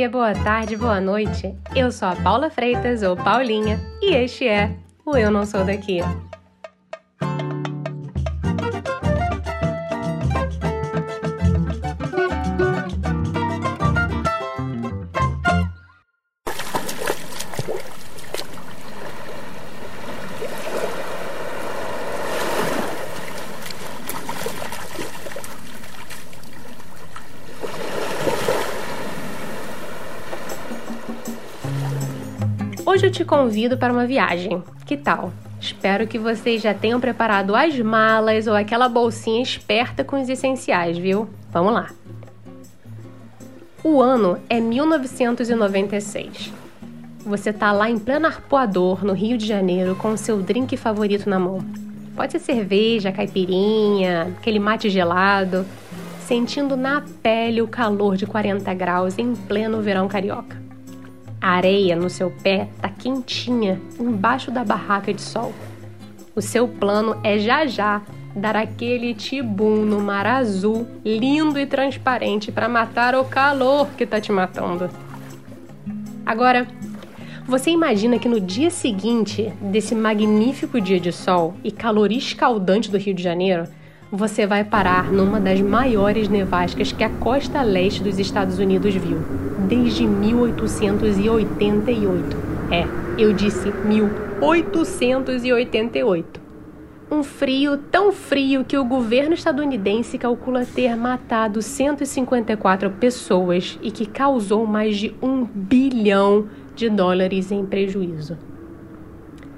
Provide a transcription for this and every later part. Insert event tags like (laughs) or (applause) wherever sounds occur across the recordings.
dia, boa tarde, boa noite. Eu sou a Paula Freitas, ou Paulinha, e este é o Eu Não Sou Daqui. Eu te convido para uma viagem. Que tal? Espero que vocês já tenham preparado as malas ou aquela bolsinha esperta com os essenciais, viu? Vamos lá. O ano é 1996. Você tá lá em pleno arpoador, no Rio de Janeiro, com o seu drink favorito na mão. Pode ser cerveja, caipirinha, aquele mate gelado, sentindo na pele o calor de 40 graus em pleno verão carioca. A areia no seu pé tá quentinha embaixo da barraca de sol. O seu plano é já já dar aquele tibum no mar azul, lindo e transparente para matar o calor que tá te matando. Agora, você imagina que no dia seguinte desse magnífico dia de sol e calor escaldante do Rio de Janeiro, você vai parar numa das maiores nevascas que a costa leste dos Estados Unidos viu, desde 1888. É, eu disse 1888. Um frio tão frio que o governo estadunidense calcula ter matado 154 pessoas e que causou mais de um bilhão de dólares em prejuízo.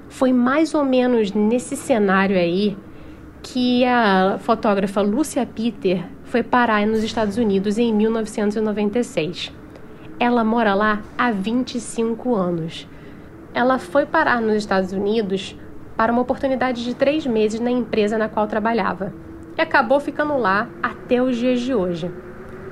Foi mais ou menos nesse cenário aí que a fotógrafa Lucia Peter foi parar nos Estados Unidos em 1996. Ela mora lá há 25 anos. Ela foi parar nos Estados Unidos para uma oportunidade de três meses na empresa na qual trabalhava e acabou ficando lá até os dias de hoje.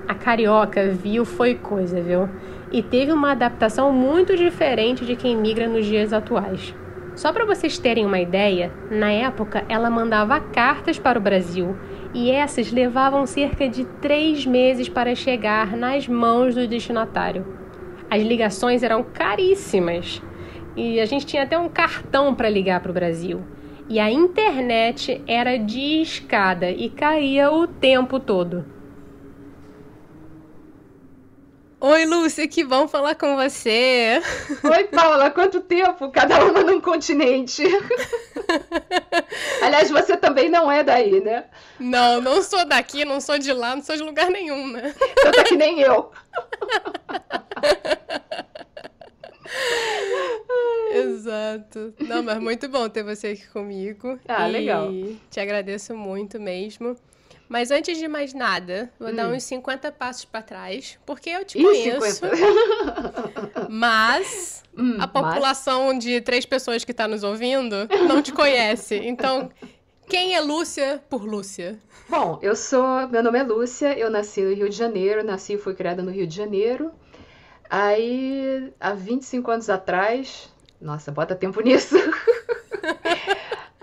A carioca viu foi coisa, viu? E teve uma adaptação muito diferente de quem migra nos dias atuais. Só para vocês terem uma ideia, na época ela mandava cartas para o Brasil e essas levavam cerca de três meses para chegar nas mãos do destinatário. As ligações eram caríssimas e a gente tinha até um cartão para ligar para o Brasil. E a internet era de escada e caía o tempo todo. Oi, Lúcia, que bom falar com você. Oi, Paula, quanto tempo? Cada uma num continente. (laughs) Aliás, você também não é daí, né? Não, não sou daqui, não sou de lá, não sou de lugar nenhum, né? Então tá que nem eu. (laughs) Exato. Não, mas muito bom ter você aqui comigo. Ah, legal. Te agradeço muito mesmo. Mas antes de mais nada, vou hum. dar uns 50 passos para trás, porque eu te Ih, conheço. 50. (laughs) Mas Hum, a população de três pessoas que está nos ouvindo não te conhece. Então, quem é Lúcia por Lúcia? Bom, eu sou. Meu nome é Lúcia, eu nasci no Rio de Janeiro, nasci e fui criada no Rio de Janeiro. Aí, há 25 anos atrás. Nossa, bota tempo nisso. (laughs)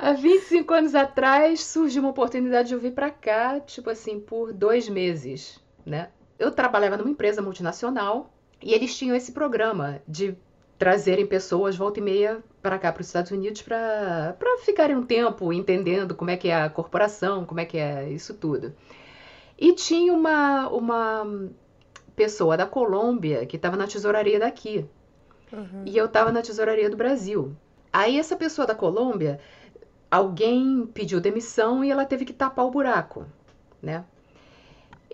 Há 25 anos atrás surgiu uma oportunidade de eu vir para cá, tipo assim, por dois meses, né? Eu trabalhava numa empresa multinacional e eles tinham esse programa de trazerem pessoas volta e meia para cá, para os Estados Unidos, para ficarem um tempo entendendo como é que é a corporação, como é que é isso tudo. E tinha uma, uma pessoa da Colômbia que estava na tesouraria daqui. Uhum. E eu estava na tesouraria do Brasil. Aí essa pessoa da Colômbia alguém pediu demissão e ela teve que tapar o buraco, né?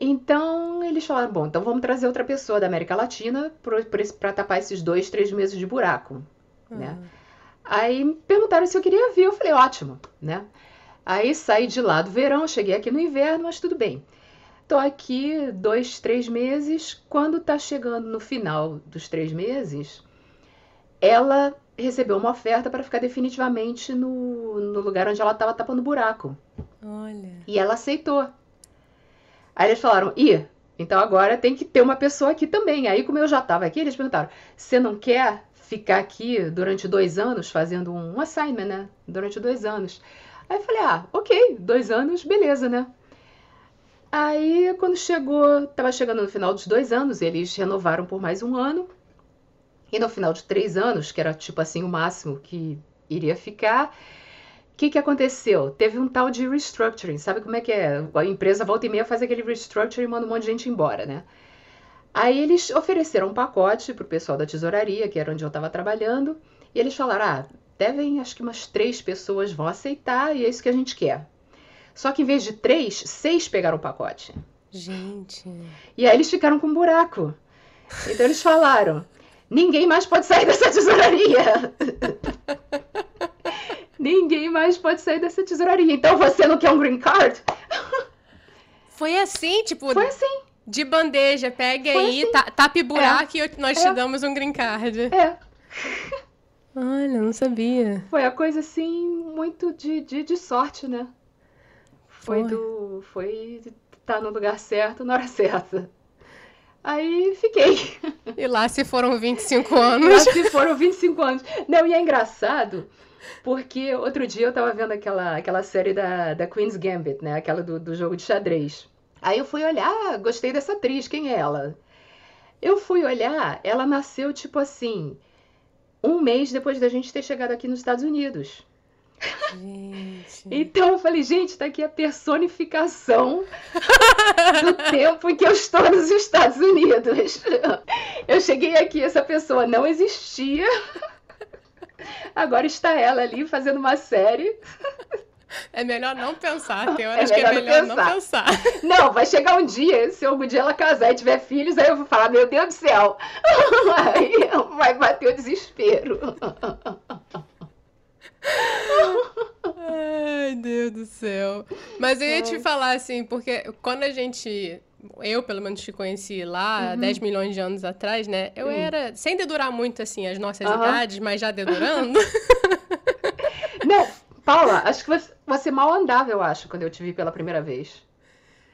Então eles falaram: bom, então vamos trazer outra pessoa da América Latina para tapar esses dois, três meses de buraco, uhum. né? Aí me perguntaram se eu queria vir, eu falei: ótimo, né? Aí saí de lá do verão, cheguei aqui no inverno, mas tudo bem. Tô aqui dois, três meses. Quando tá chegando no final dos três meses, ela recebeu uma oferta para ficar definitivamente no, no lugar onde ela estava tapando buraco. Olha. E ela aceitou. Aí eles falaram: ih, então agora tem que ter uma pessoa aqui também. Aí, como eu já estava aqui, eles perguntaram: você não quer ficar aqui durante dois anos fazendo um assignment, né? Durante dois anos. Aí eu falei: ah, ok, dois anos, beleza, né? Aí, quando chegou, tava chegando no final dos dois anos, eles renovaram por mais um ano. E no final de três anos, que era tipo assim o máximo que iria ficar, o que, que aconteceu? Teve um tal de restructuring. Sabe como é que é? A empresa volta e meia faz aquele restructuring e manda um monte de gente embora, né? Aí eles ofereceram um pacote pro pessoal da tesouraria, que era onde eu estava trabalhando, e eles falaram: ah, devem, acho que umas três pessoas vão aceitar e é isso que a gente quer. Só que em vez de três, seis pegaram o pacote. Gente. E aí eles ficaram com um buraco. Então eles falaram: ninguém mais pode sair dessa tesouraria. ninguém mais pode sair dessa tesouraria. Então você não quer um green card? Foi assim, tipo. Foi assim. De bandeja, pegue Foi aí, assim. ta- tape buraco e nós te É. damos um green card. É. Olha, não sabia. Foi a coisa assim, muito de, de, de sorte, né? Foi Foi. do. Foi estar no lugar certo na hora certa. Aí fiquei. (laughs) E lá se foram 25 Lá anos. se foram 25 anos. Não, e é engraçado, porque outro dia eu tava vendo aquela, aquela série da, da Queen's Gambit, né? Aquela do, do jogo de xadrez. Aí eu fui olhar, ah, gostei dessa atriz, quem é ela? Eu fui olhar, ela nasceu tipo assim, um mês depois da gente ter chegado aqui nos Estados Unidos. Gente. Então eu falei, gente, tá aqui a personificação do (laughs) tempo em que eu estou nos Estados Unidos. Eu cheguei aqui, essa pessoa não existia. Agora está ela ali fazendo uma série. É melhor não pensar. Tem horas que melhor é não melhor não pensar. pensar. Não, vai chegar um dia, se algum dia ela casar e tiver filhos, aí eu vou falar, meu Deus do céu. (laughs) Aí vai bater o desespero. Ai, Deus do céu. Mas eu ia te falar assim, porque quando a gente. Eu, pelo menos, te conheci lá, 10 milhões de anos atrás, né? Eu era. Sem dedurar muito, assim, as nossas Aham. idades, mas já dedurando. (laughs) Não, Paula, acho que você, você mal andava, eu acho, quando eu te vi pela primeira vez.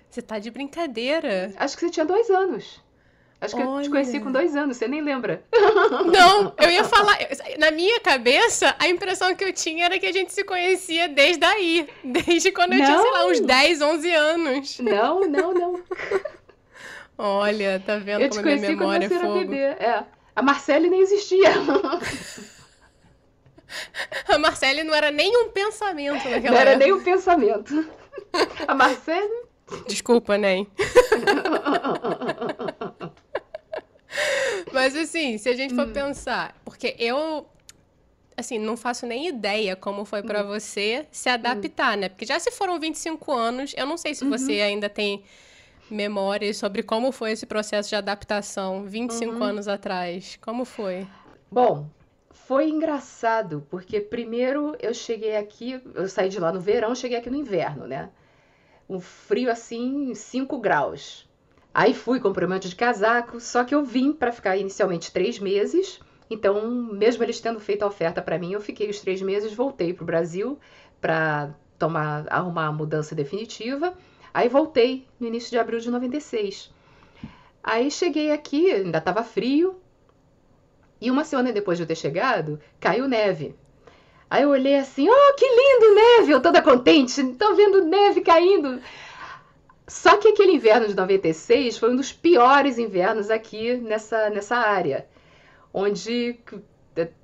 Você tá de brincadeira. Acho que você tinha dois anos. Acho que eu te Olha. conheci com dois anos, você nem lembra. (laughs) Não, eu ia falar. Na minha cabeça, a impressão que eu tinha era que a gente se conhecia desde aí. (laughs) Desde quando eu tinha, sei lá, uns Não. 10, 11 anos. Não, não, não. (laughs) Olha, tá vendo Eu te como a minha conheci quando memória é você era fogo. bebê. É. A Marcele nem existia. A Marcele não era nem um pensamento naquela Não era época. nem um pensamento. A Marcele. Desculpa, Nen. Mas assim, se a gente Hum. for pensar, porque eu assim, não faço nem ideia como foi Hum. pra você se adaptar, né? Porque já se foram 25 anos, eu não sei se Uhum. você ainda tem memórias sobre como foi esse processo de adaptação 25 Uhum. anos atrás. Como foi? Bom, foi engraçado, porque primeiro eu cheguei aqui, eu saí de lá no verão, cheguei aqui no inverno, né? Um frio assim, 5 graus. Aí fui, comprei um monte de casaco, só que eu vim para ficar inicialmente três meses. Então, mesmo eles tendo feito a oferta para mim, eu fiquei os três meses, voltei pro Brasil para tomar, arrumar a mudança definitiva. Aí voltei no início de abril de 96. Aí cheguei aqui, ainda estava frio, e uma semana depois de eu ter chegado, caiu neve. Aí eu olhei assim, oh, que lindo neve! Eu toda contente, tô vendo neve caindo. Só que aquele inverno de 96 foi um dos piores invernos aqui nessa, nessa área. Onde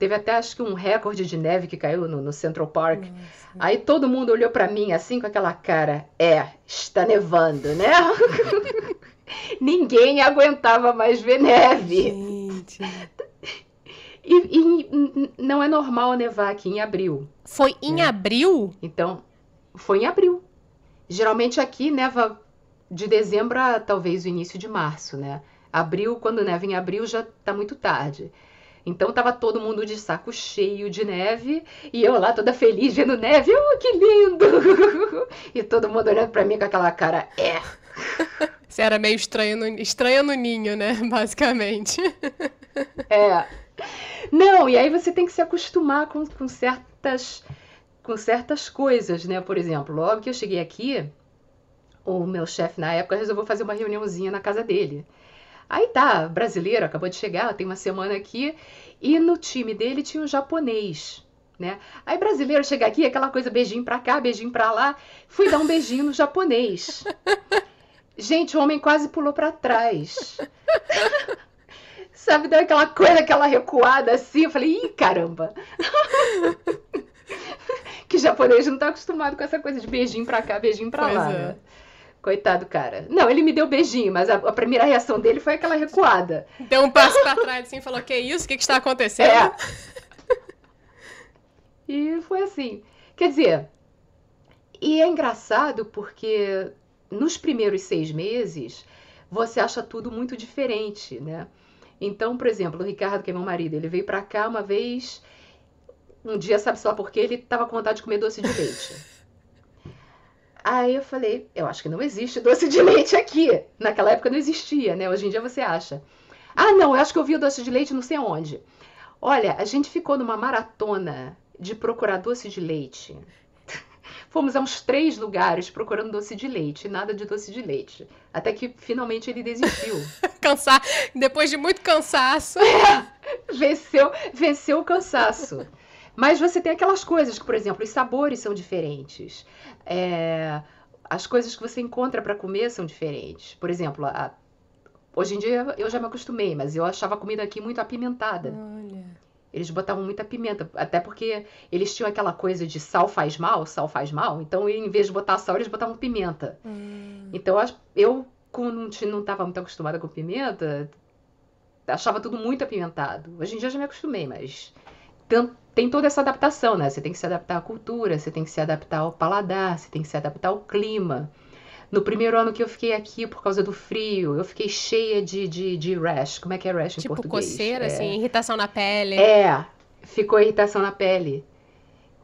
teve até acho que um recorde de neve que caiu no, no Central Park. Aí todo mundo olhou pra mim assim com aquela cara, é, está nevando, né? (laughs) Ninguém aguentava mais ver neve. Gente. E, e não é normal nevar aqui em abril. Foi em É. abril? Então, foi em abril. Geralmente aqui neva de dezembro a talvez o início de março, né? Abril, quando neva em abril, já tá muito tarde. Então tava todo mundo de saco cheio de neve e eu lá toda feliz vendo neve. Oh, que lindo! (laughs) E todo mundo olhando pra mim com aquela cara, é. (laughs) Você era meio estranho no, estranha no ninho, né? (laughs) Basicamente. É. Não, e aí você tem que se acostumar com, com certas com certas coisas, né? Por exemplo, logo que eu cheguei aqui, o meu chefe na época resolveu fazer uma reuniãozinha na casa dele. Aí tá, brasileiro, acabou de chegar, tem uma semana aqui, e no time dele tinha um japonês, né? Aí brasileiro chega aqui, aquela coisa beijinho pra cá, beijinho pra lá, fui dar um beijinho no japonês. Gente, o homem quase pulou para trás. (laughs) Sabe, deu aquela coisa, aquela recuada assim. Eu falei, ih, caramba. (laughs) que japonês não tá acostumado com essa coisa de beijinho pra cá, beijinho pra pois lá, é. né? Coitado, cara. Não, ele me deu beijinho, mas a, a, primeira reação dele foi aquela recuada. Deu um passo pra trás assim e falou: Que isso? O que, que está acontecendo? É. E foi assim. Quer dizer, e é engraçado porque nos primeiros seis meses você acha tudo muito diferente, né? Então, por exemplo, o Ricardo, que é meu marido, ele veio pra cá uma vez, um dia, sabe só por quê? Ele tava com vontade de comer doce de leite. Aí eu falei, eu acho que não existe doce de leite aqui. Naquela época não existia, né? Hoje em dia você acha. Ah, não, eu acho que eu vi o doce de leite não sei onde. Olha, a gente ficou numa maratona de procurar doce de leite. (laughs) Fomos a uns três lugares procurando doce de leite, nada de doce de leite. Até que finalmente ele desistiu. (laughs) Cansar, depois de muito cansaço. É, (laughs) venceu, venceu o cansaço. Mas você tem aquelas coisas que, por exemplo, os sabores são diferentes. É, as coisas que você encontra para comer são diferentes. Por exemplo, a, hoje em dia eu já me acostumei, mas eu achava a comida aqui muito apimentada. Olha. Eles botavam muita pimenta, até porque eles tinham aquela coisa de sal faz mal, sal faz mal. Então, em vez de botar sal, eles botavam pimenta. Hum. Então, eu, como não estava muito acostumada com pimenta, achava tudo muito apimentado. Hoje em dia eu já me acostumei, mas tem toda essa adaptação, né? Você tem que se adaptar à cultura, você tem que se adaptar ao paladar, você tem que se adaptar ao clima. No primeiro ano que eu fiquei aqui, por causa do frio, eu fiquei cheia de, de, de rash. Como é que é rash tipo em português? Tipo coceira, é... assim, irritação na pele. É, ficou irritação na pele.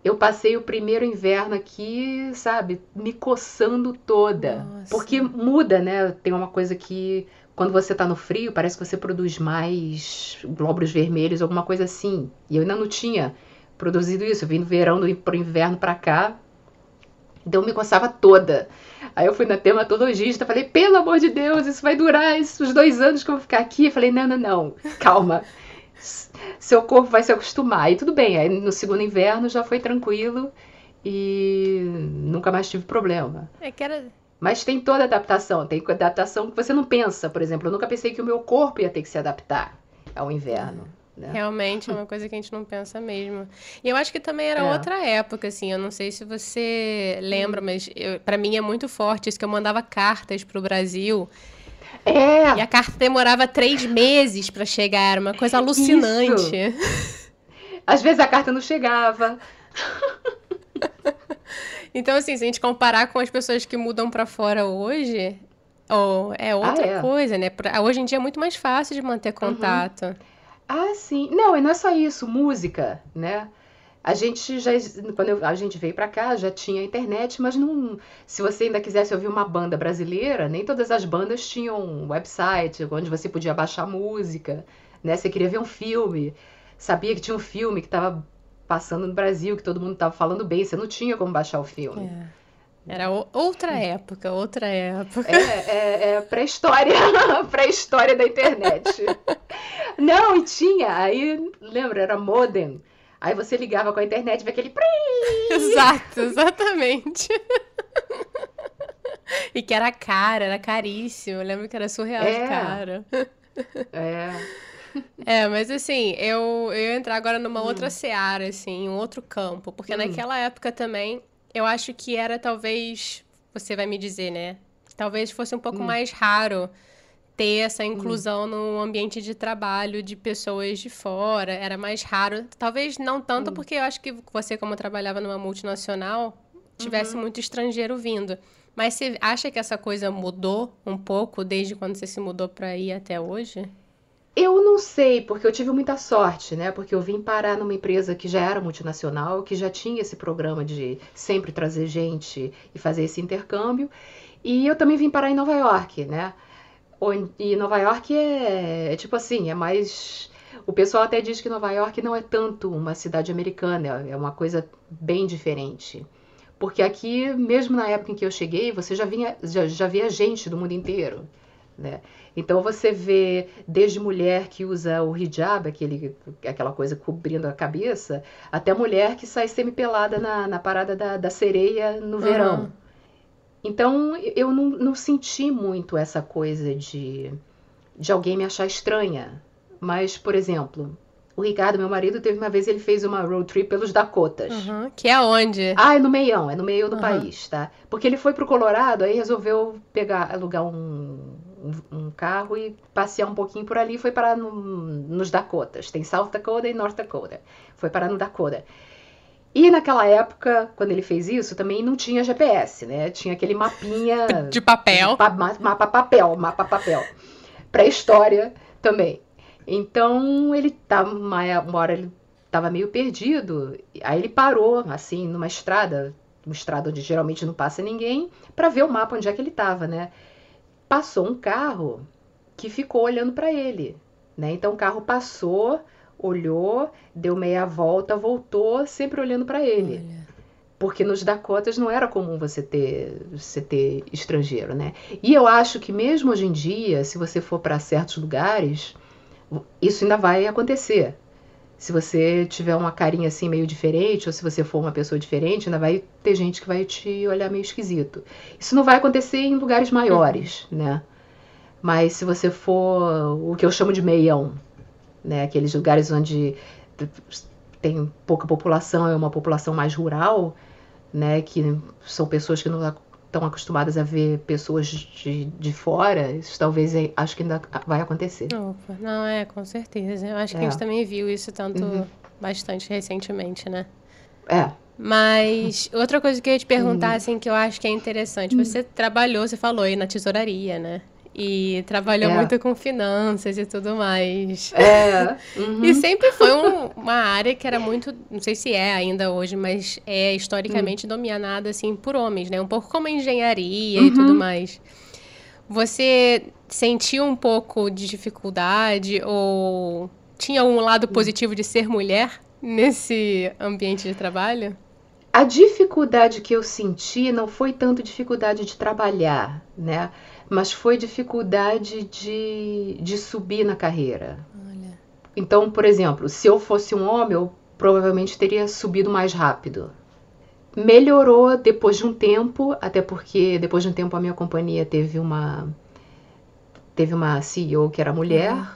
Eu passei o primeiro inverno aqui, sabe, me coçando toda. Nossa. Porque muda, né? Tem uma coisa que quando você tá no frio, parece que você produz mais glóbulos vermelhos, alguma coisa assim. E eu ainda não tinha produzido isso. Eu vim no verão, do, pro inverno pra cá. Então eu me coçava toda. Aí eu fui na dermatologista, falei, pelo amor de Deus, isso vai durar esses dois anos que eu vou ficar aqui. Eu falei, não, não, não, calma. Seu corpo vai se acostumar. E tudo bem, aí no segundo inverno já foi tranquilo e nunca mais tive problema. É que era mas tem toda adaptação, tem adaptação que você não pensa. Por exemplo, eu nunca pensei que o meu corpo ia ter que se adaptar ao inverno. Né? Realmente é uma coisa que a gente não pensa mesmo. E eu acho que também era é. outra época, assim. Eu não sei se você lembra, hum. mas para mim é muito forte isso que eu mandava cartas pro Brasil. É. E a carta demorava três meses para chegar, era uma coisa alucinante. Isso. Às vezes a carta não chegava. (laughs) Então, assim, se a gente comparar com as pessoas que mudam para fora hoje, é outra ah, é. coisa, né? Hoje em dia é muito mais fácil de manter contato. Uhum. Ah, sim. Não, e não é só isso, música, né? A gente já, quando eu, a gente veio para cá, já tinha internet, mas não. Se você ainda quisesse ouvir uma banda brasileira, nem todas as bandas tinham um website onde você podia baixar música, né? Você queria ver um filme, sabia que tinha um filme que estava passando no Brasil, que todo mundo estava falando bem, você não tinha como baixar o filme. É. Era outra época, outra época. É, é, é pré-história, (laughs) pré-história da internet. Não, e tinha, aí, lembra, era modem. Aí você ligava com a internet e aquele... Exato, exatamente. E que era caro, era caríssimo. Eu lembro que era surreal é. de caro. É. (laughs) É, mas assim, eu, eu ia entrar agora numa hum. outra seara, assim, um outro campo. Porque hum. naquela época também, eu acho que era talvez, você vai me dizer, né? Talvez fosse um pouco hum. mais raro ter essa inclusão hum. no ambiente de trabalho de pessoas de fora. Era mais raro. Talvez não tanto hum. porque eu acho que você, como trabalhava numa multinacional, tivesse uhum. muito estrangeiro vindo. Mas você acha que essa coisa mudou um pouco desde quando você se mudou para ir até hoje? Eu não sei, porque eu tive muita sorte, né? Porque eu vim parar numa empresa que já era multinacional, que já tinha esse programa de sempre trazer gente e fazer esse intercâmbio. E eu também vim parar em Nova York, né? E Nova York é, é tipo assim, é mais. O pessoal até diz que Nova York não é tanto uma cidade americana, é uma coisa bem diferente. Porque aqui, mesmo na época em que eu cheguei, você já, vinha, já, já via gente do mundo inteiro, né? Então você vê desde mulher que usa o hijab, aquele, aquela coisa cobrindo a cabeça, até mulher que sai semi-pelada na, na parada da, da sereia no verão. Então eu não, não senti muito essa coisa de, de alguém me achar estranha. Mas, por exemplo, o Ricardo, meu marido, teve uma vez, ele fez uma road trip pelos Dakotas. Uhum. Que é onde? Ah, é no meião, é no meio do uhum. país, tá? Porque ele foi pro Colorado, aí resolveu pegar, alugar um, um, um carro e passear um pouquinho por ali. Foi parar no, nos Dakotas. Tem South Dakota e North Dakota. Foi parar no Dakota. E naquela época, quando ele fez isso, também não tinha GPS, né? Tinha aquele mapinha. (laughs) de papel. Ma mapa papel, mapa papel. Pré-história também. Então ele tava, uma hora ele tava meio perdido. Aí ele parou, assim, numa estrada, uma estrada onde geralmente não passa ninguém, para ver o mapa onde é que ele tava, né? Passou um carro que ficou olhando para ele, né? Então o carro passou olhou, deu meia volta, voltou, sempre olhando para ele. Olha. Porque nos Dakotas não era comum você ter, você ter estrangeiro, né? E eu acho que mesmo hoje em dia, se você for para certos lugares, isso ainda vai acontecer. Se você tiver uma carinha assim meio diferente, ou se você for uma pessoa diferente, ainda vai ter gente que vai te olhar meio esquisito. Isso não vai acontecer em lugares maiores, uhum. né? Mas se você for o que eu chamo de meião, né? Aqueles lugares onde tem pouca população, é uma população mais rural, né? Que são pessoas que não estão acostumadas a ver pessoas de, de fora, isso talvez é, acho que ainda vai acontecer. Opa, não, é, com certeza. Eu acho que é. a gente é. também viu isso tanto uhum. bastante recentemente, né? É. Mas (laughs) outra coisa que eu ia te perguntar, uhum. assim, que eu acho que é interessante, você uhum. trabalhou, você falou aí na tesouraria, né? E trabalhou é. muito com finanças e tudo mais. É. (laughs) Uhum. e sempre foi um, uma área que era muito, não sei se é ainda hoje, mas é historicamente uhum. dominada assim por homens, né? Um pouco como a engenharia uhum. e tudo mais. Você sentiu um pouco de dificuldade ou tinha um lado hum. positivo de ser mulher nesse ambiente de trabalho? A dificuldade que eu senti não foi tanto dificuldade de trabalhar, né? Mas foi dificuldade de, de subir na carreira. Olha. Então, por exemplo, se eu fosse um homem, eu provavelmente teria subido mais rápido. Melhorou depois de um tempo, até porque depois de um tempo a minha companhia teve uma teve uma CEO que era mulher, uhum.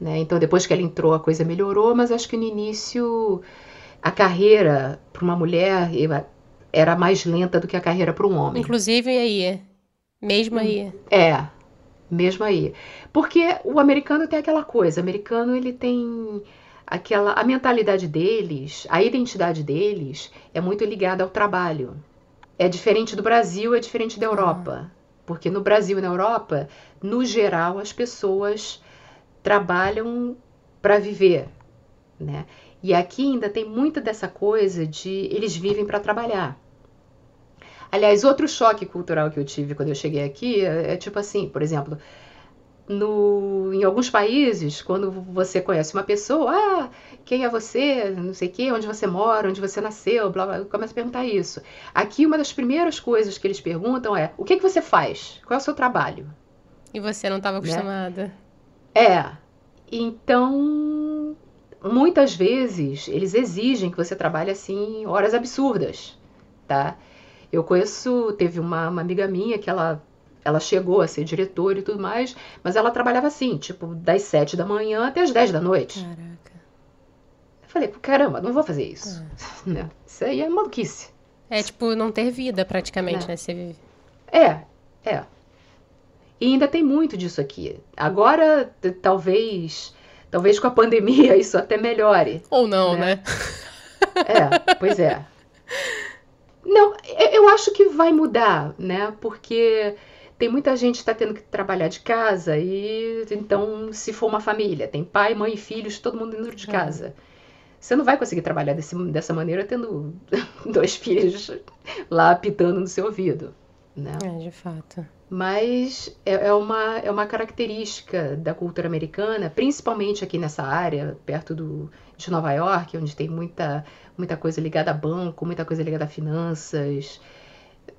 né? Então depois que ela entrou a coisa melhorou, mas acho que no início a carreira para uma mulher era mais lenta do que a carreira para um homem. Inclusive aí, mesmo aí. É, mesmo aí. Porque o americano tem aquela coisa, o americano ele tem aquela a mentalidade deles, a identidade deles é muito ligada ao trabalho. É diferente do Brasil, é diferente da Europa. Porque no Brasil e na Europa, no geral, as pessoas trabalham para viver, né? E aqui ainda tem muita dessa coisa de eles vivem para trabalhar. Aliás, outro choque cultural que eu tive quando eu cheguei aqui é, é tipo assim, por exemplo, no, em alguns países, quando você conhece uma pessoa, ah, quem é você, não sei o quê, onde você mora, onde você nasceu, blá, blá, começa a perguntar isso. Aqui, uma das primeiras coisas que eles perguntam é, o que, que você faz? Qual é o seu trabalho? E você não estava né? acostumada. Né? É. Então, muitas vezes, eles exigem que você trabalhe, assim, horas absurdas, tá? Eu conheço, teve uma, uma amiga minha que ela ela chegou a ser diretora e tudo mais, mas ela trabalhava assim, tipo, das sete da manhã até as dez da noite. Caraca. Eu falei, caramba, não vou fazer isso. É. (laughs) Né? Isso aí é maluquice. É tipo não ter vida praticamente, é. né? Você vive. É, é. E ainda tem muito disso aqui. Agora, talvez, talvez com a pandemia (laughs) isso até melhore. Ou não, né? né? É, pois é. (laughs) Não, eu acho que vai mudar, né? Porque tem muita gente que está tendo que trabalhar de casa e então, se for uma família, tem pai, mãe e filhos, todo mundo dentro de é. casa. Você não vai conseguir trabalhar desse, dessa maneira tendo (laughs) dois filhos lá apitando no seu ouvido, né? É, de fato. Mas é, é, uma, é uma característica da cultura americana, principalmente aqui nessa área, perto do, de Nova York, onde tem muita muita coisa ligada a banco, muita coisa ligada a finanças,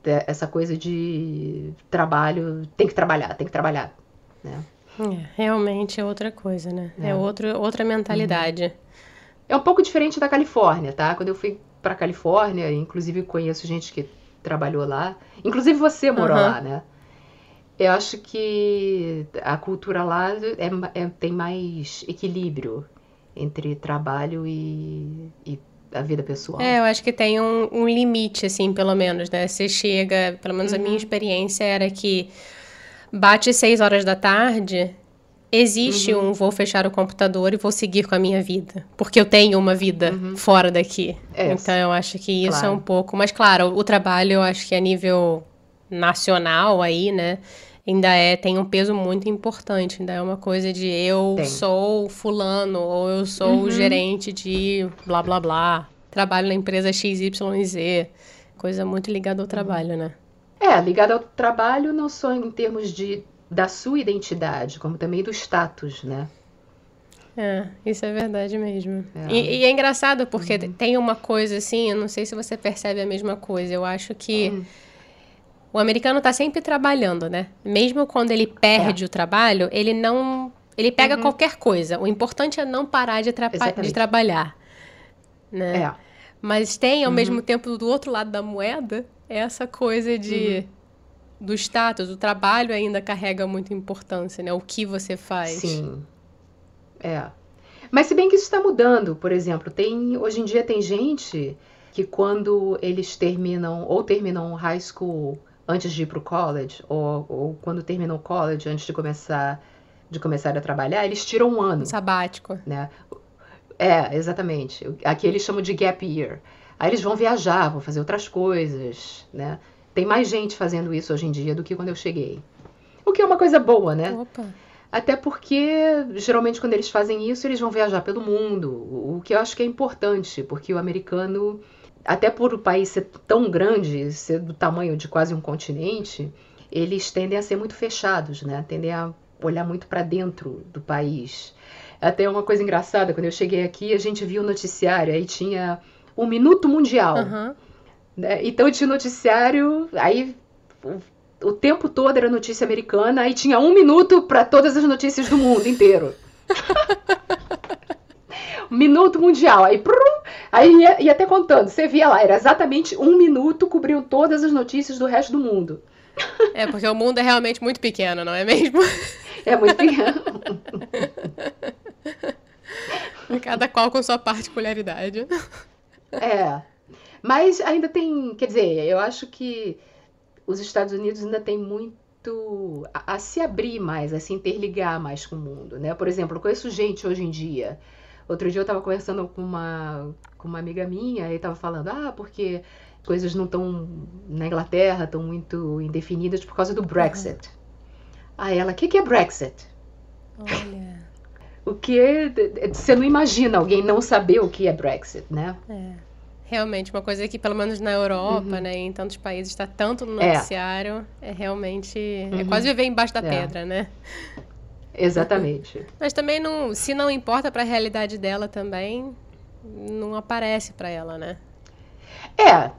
essa coisa de trabalho, tem que trabalhar, tem que trabalhar, né? É, realmente é outra coisa, né? É, é outro, outra mentalidade. Uhum. É um pouco diferente da Califórnia, tá? Quando eu fui para Califórnia, inclusive conheço gente que trabalhou lá. Inclusive você morou Aham. lá, né? Eu acho que a cultura lá é, é- tem mais equilíbrio entre trabalho e, e a vida pessoal. É, eu acho que tem um, um limite, assim, pelo menos, né? Você chega, pelo menos a minha experiência era que bate seis horas da tarde, existe um vou fechar o computador e vou seguir com a minha vida. Porque eu tenho uma vida fora daqui. É, então eu acho que isso é claro. um pouco. Mas claro, o trabalho eu acho que a nível nacional aí, né? Ainda é, tem um peso muito importante, ainda é uma coisa de eu Tem. sou fulano, ou eu sou o gerente de blá blá blá, trabalho na empresa XYZ, coisa muito ligada ao trabalho, né? É, ligado ao trabalho não só em termos de da sua identidade, como também do status, né? É, isso é verdade mesmo. É. E, e é engraçado porque tem uma coisa assim, eu não sei se você percebe a mesma coisa, eu acho que o americano tá sempre trabalhando, né? Mesmo quando ele perde o trabalho, ele não. Ele pega qualquer coisa. O importante é não parar de, de trabalhar. Né? É. Mas tem, ao mesmo tempo, do outro lado da moeda, essa coisa de. Do status, o trabalho ainda carrega muita importância, né? O que você faz. Sim. É. Mas se bem que isso está mudando, por exemplo, tem hoje em dia tem gente que quando eles terminam ou terminam o high school antes de ir para o college ou, ou quando terminam o college antes de começar de começar a trabalhar, eles tiram um ano, Um sabático. né? É, exatamente. Aqui eles chamam de gap year. Aí eles vão viajar, vão fazer outras coisas, né? Tem mais gente fazendo isso hoje em dia do que quando eu cheguei. O que é uma coisa boa, né? Opa. Até porque, geralmente, quando eles fazem isso, eles vão viajar pelo mundo, o que eu acho que é importante, porque o americano, até por o país ser tão grande, ser do tamanho de quase um continente, eles tendem a ser muito fechados, né? Tendem a olhar muito para dentro do país. Até uma coisa engraçada, quando eu cheguei aqui, a gente viu o noticiário, aí tinha o Minuto Mundial Aham. Né? Então tinha noticiário, aí o, o tempo todo era notícia americana, aí tinha um minuto para todas as notícias do mundo inteiro. (laughs) minuto mundial, aí, prum, aí ia, ia até contando, você via lá, era exatamente um minuto, cobriam todas as notícias do resto do mundo. É, porque o mundo é realmente muito pequeno, não é mesmo? É muito pequeno. (laughs) Cada qual com sua particularidade. É. Mas ainda tem, quer dizer, eu acho que os Estados Unidos ainda tem muito a, a se abrir mais, a se interligar mais com o mundo, né? Por exemplo, eu conheço gente hoje em dia. Outro dia eu estava conversando com uma, com uma amiga minha e estava falando, ah, porque coisas não estão na Inglaterra, estão muito indefinidas por causa do Brexit. Aí ela, o que, que é Brexit? Olha. O que você não imagina alguém não saber o que é Brexit, né? É. Realmente, uma coisa que, pelo menos na Europa, né, em tantos países, está tanto no Uhum. É. noticiário, é, realmente. É Uhum. quase viver embaixo da É. pedra, né? Exatamente. Mas também, não, se não importa para a realidade dela também, não aparece para ela, né? É,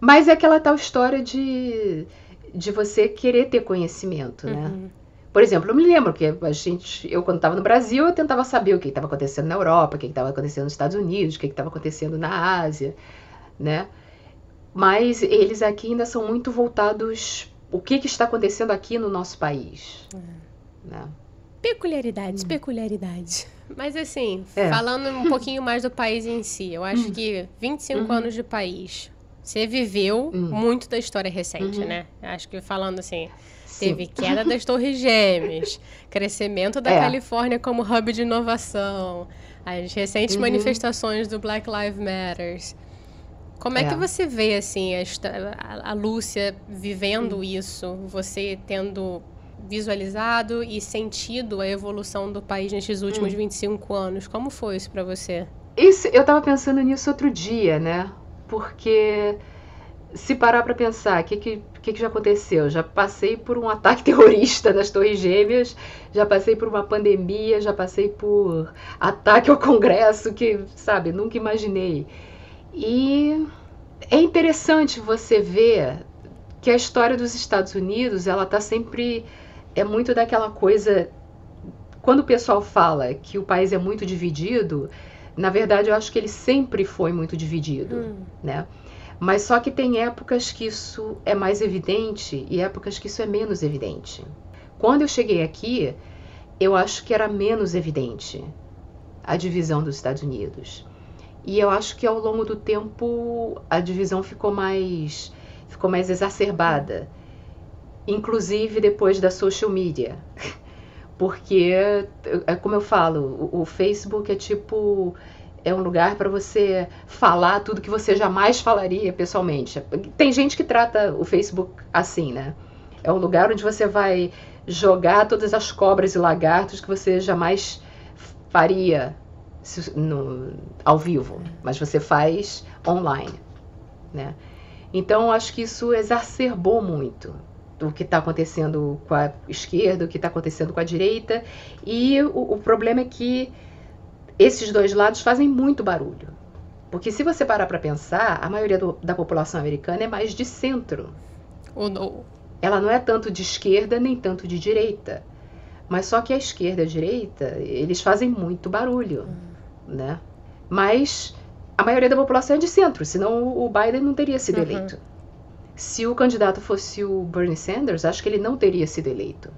mas é aquela tal história de, de você querer ter conhecimento, né? Uhum. Por exemplo, eu me lembro que a gente, eu quando estava no Brasil, eu tentava saber o que estava acontecendo na Europa, o que estava acontecendo nos Estados Unidos, o que estava acontecendo na Ásia, né? Mas eles aqui ainda são muito voltados o que, que está acontecendo aqui no nosso país, né? Peculiaridades, peculiaridades. Mas assim, Hum. É. Hum. falando um pouquinho mais do país em si, eu acho que 25 Uhum. anos de país, você viveu Hum. muito da história recente, Uhum. né? Acho que falando assim, Sim. Teve (laughs) queda das Torres Gêmeas, crescimento da É. Califórnia como hub de inovação, as recentes Uhum. manifestações do Black Lives Matter. Como é, É. que você vê assim a, a- Lúcia vivendo Hum. isso, você tendo visualizado e sentido a evolução do país nesses Hum. últimos 25 anos? Como foi isso pra você? Isso, eu tava pensando nisso outro dia, né? Porque se parar pra pensar, o que, que, que, que já aconteceu? Já passei por um ataque (laughs) terrorista nas Torres Gêmeas, já passei por uma pandemia, já passei por ataque ao Congresso, que, sabe, nunca imaginei. E é interessante você ver que a história dos Estados Unidos, ela tá sempre. É muito daquela coisa. Quando o pessoal fala que o país é muito dividido, na verdade eu acho que ele sempre foi muito dividido, Hum, né? Mas só que tem épocas que isso é mais evidente e épocas que isso é menos evidente. Quando eu cheguei aqui, eu acho que era menos evidente a divisão dos Estados Unidos. E eu acho que ao longo do tempo a divisão ficou mais ficou mais exacerbada, inclusive depois da social media. (laughs) Porque é como eu falo, o, o Facebook é tipo é um lugar para você falar tudo que você jamais falaria pessoalmente. Tem gente que trata o Facebook assim, né? É um lugar onde você vai jogar todas as cobras e lagartos que você jamais faria no, ao vivo, mas você faz online, né? Então acho que isso exacerbou muito o que está acontecendo com a esquerda, o que está acontecendo com a direita, e o, o problema é que esses dois lados fazem muito barulho. Porque se você parar para pensar, a maioria do, da população americana é mais de centro. Ou não. Ela não é tanto de esquerda nem tanto de direita. Mas só que a esquerda e a direita, eles fazem muito barulho, hum. né? Mas a maioria da população é de centro, senão o Biden não teria sido uhum. eleito. Se o candidato fosse o Bernie Sanders, acho que ele não teria sido eleito.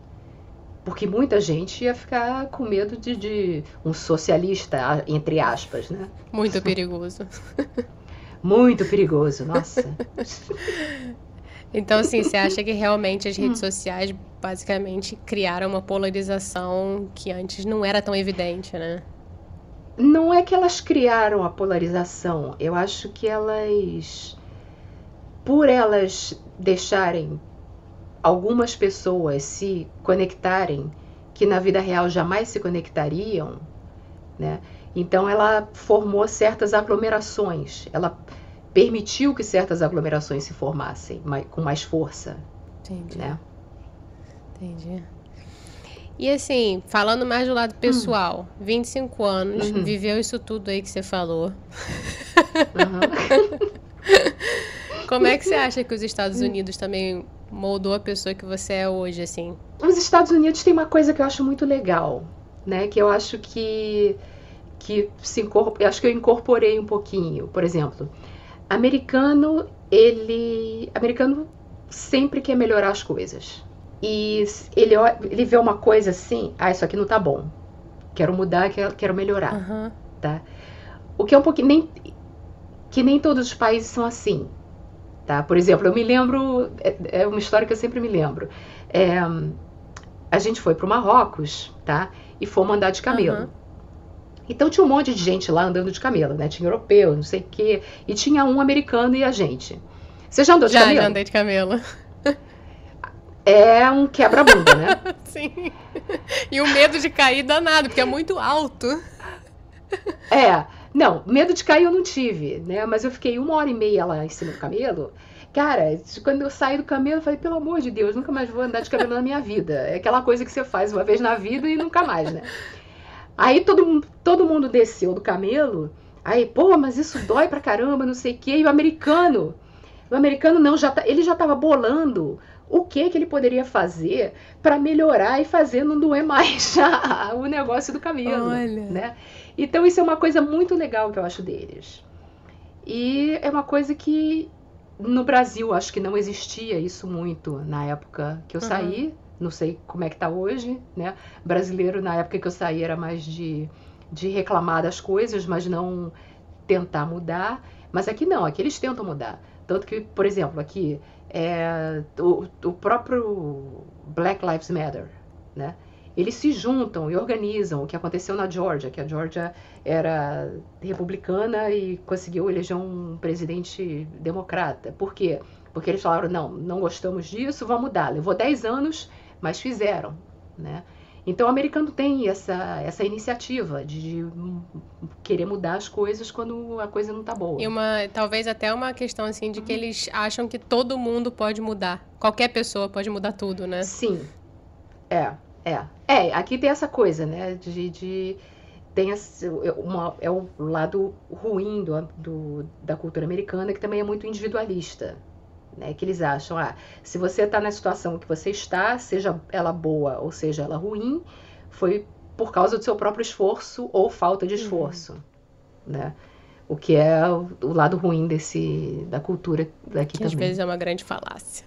Porque muita gente ia ficar com medo de, de um socialista, entre aspas, né? Muito perigoso. (laughs) Muito perigoso, nossa. (laughs) Então, assim, você acha que realmente as redes sociais basicamente criaram uma polarização que antes não era tão evidente, né? Não é que elas criaram a polarização, eu acho que elas, por elas deixarem algumas pessoas se conectarem que na vida real jamais se conectariam, né? Então ela formou certas aglomerações, ela permitiu que certas aglomerações se formassem com mais força. Entendi. Né? Entendi. E assim, falando mais do lado pessoal, hum. 25 anos, uhum. viveu isso tudo aí que você falou. Uhum. (laughs) Como é que você acha que os Estados Unidos também moldou a pessoa que você é hoje, assim? Os Estados Unidos tem uma coisa que eu acho muito legal, né? Que eu acho que que se incorpor... acho que eu incorporei um pouquinho. Por exemplo, Americano, ele. Americano sempre quer melhorar as coisas. E ele, ele vê uma coisa assim, ah, isso aqui não tá bom. Quero mudar, quero, quero melhorar. Uhum. Tá? O que é um pouquinho. Nem, que nem todos os países são assim. Tá? Por exemplo, eu me lembro. É, é uma história que eu sempre me lembro. É, a gente foi para o Marrocos, tá? E fomos andar de camelo. Uhum. Então tinha um monte de gente lá andando de camelo, né? Tinha europeu, não sei o quê. E tinha um americano e a gente. Você já andou de já, camelo? Já andei de camelo. É um quebra-bunda, né? (laughs) Sim. E o medo de cair danado, porque é muito alto. É. Não, medo de cair eu não tive, né? Mas eu fiquei uma hora e meia lá em cima do camelo. Cara, quando eu saí do camelo, eu falei, pelo amor de Deus, nunca mais vou andar de camelo na minha vida. É aquela coisa que você faz uma vez na vida e nunca mais, né? Aí todo, todo mundo desceu do camelo. Aí, pô, mas isso dói pra caramba, não sei o quê. E o americano, o americano não, já tá, ele já estava bolando o que que ele poderia fazer para melhorar e fazer não doer mais (laughs) o negócio do camelo, Olha. né? Então isso é uma coisa muito legal que eu acho deles. E é uma coisa que no Brasil acho que não existia isso muito na época que eu uhum. saí, não sei como é que tá hoje, né? Brasileiro, na época que eu saí, era mais de, de reclamar das coisas, mas não tentar mudar. Mas aqui não, aqui eles tentam mudar. Tanto que, por exemplo, aqui, é, o, o próprio Black Lives Matter, né? Eles se juntam e organizam o que aconteceu na Georgia, que a Georgia era republicana e conseguiu eleger um presidente democrata. Por quê? Porque eles falaram, não, não gostamos disso, vamos mudar. Levou 10 anos, mas fizeram, né? Então o americano tem essa, essa iniciativa de, de, querer mudar as coisas quando a coisa não está boa. E uma, talvez até uma questão assim de que uhum. eles acham que todo mundo pode mudar. Qualquer pessoa pode mudar tudo, né? Sim. É, é. É, aqui tem essa coisa, né? De. de tem essa, uma, é o lado ruim do, do, da cultura americana, que também é muito individualista né, que eles acham, ah, se você está na situação que você está, seja ela boa ou seja ela ruim, foi por causa do seu próprio esforço ou falta de esforço, uhum. né? O que é o, o lado ruim desse da cultura daqui que também. às vezes é uma grande falácia.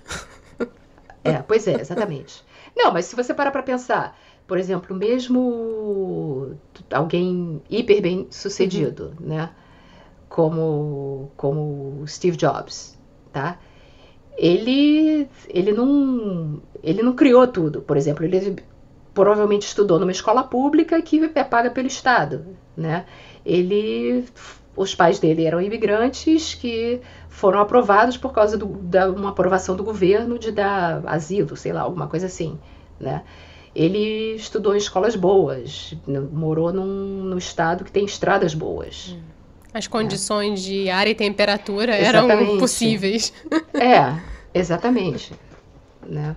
É, pois é, exatamente. Não, mas se você parar para pensar, por exemplo, mesmo alguém hiper bem sucedido, uhum. né? Como, como Steve Jobs, tá? Ele, ele, não, ele não criou tudo. Por exemplo, ele provavelmente estudou numa escola pública que é paga pelo Estado, né? Ele, os pais dele eram imigrantes que foram aprovados por causa de uma aprovação do governo de dar asilo, sei lá, alguma coisa assim, né? Ele estudou em escolas boas, morou num, num estado que tem estradas boas. Hum. As condições é. de ar e temperatura exatamente. eram possíveis. (laughs) É, exatamente. Né?